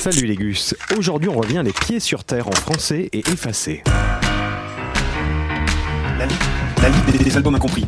Salut les gus, aujourd'hui on revient les pieds sur terre en français et effacé. La, la liste des, des albums incompris.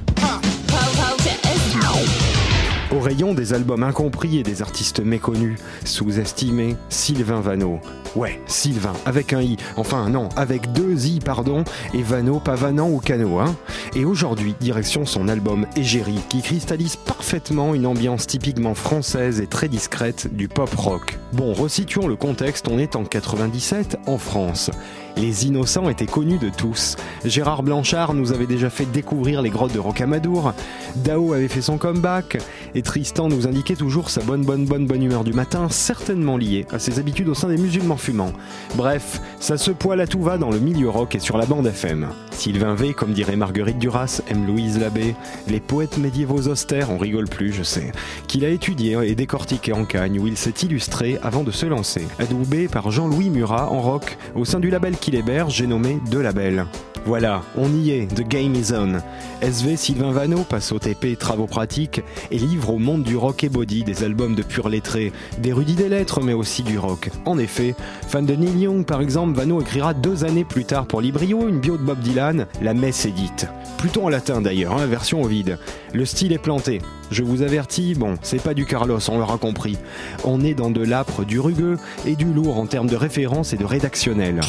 Au rayon des albums incompris et des artistes méconnus, sous-estimés, Sylvain Vano. Ouais, Sylvain, avec un i, enfin non, avec deux i, pardon, et Vano, pas Vanant ou Cano, hein. Et aujourd'hui, direction son album Égérie, qui cristallise parfaitement une ambiance typiquement française et très discrète du pop rock. Bon, resituons le contexte, on est en 97 en France. Les Innocents étaient connus de tous. Gérard Blanchard nous avait déjà fait découvrir les grottes de Rocamadour. Dao avait fait son comeback. Et Tristan nous indiquait toujours sa bonne, bonne, bonne, bonne humeur du matin, certainement liée à ses habitudes au sein des musulmans fumants. Bref, ça se poile à tout va dans le milieu rock et sur la bande FM. Sylvain V, comme dirait Marguerite Duras, aime Louise Labbé. Les poètes médiévaux austères, on rigole plus, je sais. Qu'il a étudié et décortiqué en Cagne, où il s'est illustré avant de se lancer. Adoubé par Jean-Louis Murat en rock, au sein du label qu'il héberge, j'ai nommé Deux Labels. Voilà, on y est, The Game is on. SV Sylvain Vano passe au TP Travaux pratiques et livre au monde du rock et body des albums de pur lettré, d'érudits des lettres mais aussi du rock. En effet, fan de Neil Young par exemple, Vano écrira deux années plus tard pour Librio une bio de Bob Dylan, La Messe est dite. Plutôt en latin d'ailleurs, hein, version au vide. Le style est planté. Je vous avertis, bon, c'est pas du Carlos, on l'aura compris. On est dans de l'âpre, du rugueux et du lourd en termes de référence et de rédactionnel.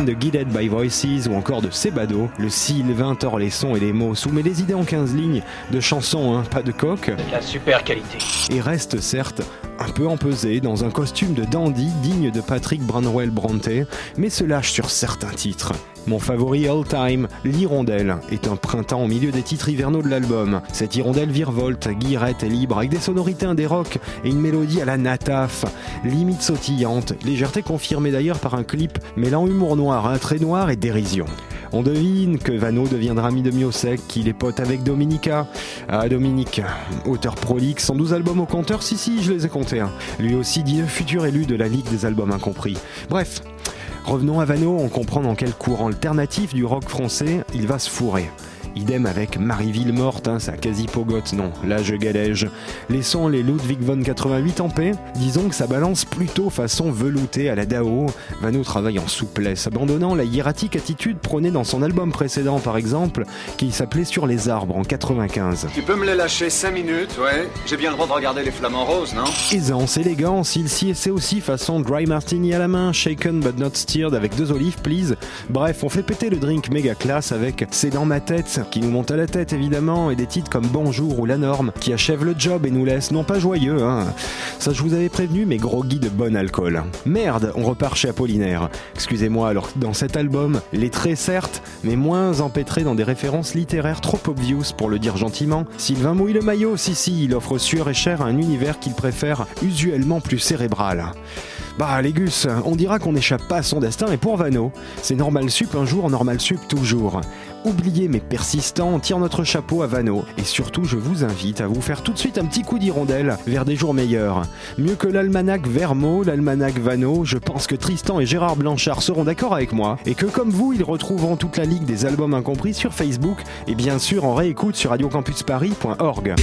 Fan de Guided by Voices ou encore de Sebado, le Sylvain tord les sons et les mots, soumet les idées en 15 lignes, de chansons, hein, pas de coq, La super qualité. et reste certes un peu empesé dans un costume de dandy digne de Patrick Branwell Brontë, mais se lâche sur certains titres. Mon favori all time, l'hirondelle, est un printemps au milieu des titres hivernaux de l'album. Cette hirondelle virevolte, guirette et libre, avec des sonorités indé rock et une mélodie à la nataf, limite sautillante, légèreté confirmée d'ailleurs par un clip mêlant humour noir, un trait noir et dérision. On devine que Vano deviendra ami de Miosek, qu'il est pote avec Dominica. Ah, Dominique, auteur prolixe, 112 albums au compteur, si si, je les ai comptés. hein. Lui aussi dit futur élu de la Ligue des albums incompris. Bref, revenons à Vano, on comprend dans quel courant alternatif du rock français il va se fourrer. Idem avec Marie Morte, hein, sa quasi pogote, non, là je galège. Laissons les Ludwig von 88 en paix, disons que ça balance plutôt façon veloutée à la Dao. Vano travaille en souplesse, abandonnant la hiératique attitude prônée dans son album précédent par exemple, qui s'appelait Sur les arbres en 95. Tu peux me les lâcher 5 minutes, ouais J'ai bien le droit de regarder les flamants roses, non? Aisance, élégance, il s'y essaie aussi façon dry martini à la main, shaken but not stirred avec deux olives please. Bref, on fait péter le drink méga classe avec C'est dans ma tête qui nous monte à la tête évidemment et des titres comme Bonjour ou La Norme qui achèvent le job et nous laissent non pas joyeux, hein. Ça je vous avais prévenu mais groggy de bon alcool. Merde, on repart chez Apollinaire. Excusez-moi, alors dans cet album, les traits certes, mais moins empêtrés dans des références littéraires trop obvious pour le dire gentiment, Sylvain mouille le maillot, si si, il offre sueur et chair à un univers qu'il préfère usuellement plus cérébral. Bah les gus, on dira qu'on n'échappe pas à son destin et pour Vano, c'est normal sup un jour, normal sup toujours. Oubliez mais persistant, on tire notre chapeau à Vano et surtout je vous invite à vous faire tout de suite un petit coup d'hirondelle vers des jours meilleurs. Mieux que l'almanach Vermo, l'almanach Vano, je pense que Tristan et Gérard Blanchard seront d'accord avec moi et que comme vous, ils retrouveront toute la ligue des albums incompris sur Facebook et bien sûr en réécoute sur radiocampusparis.org.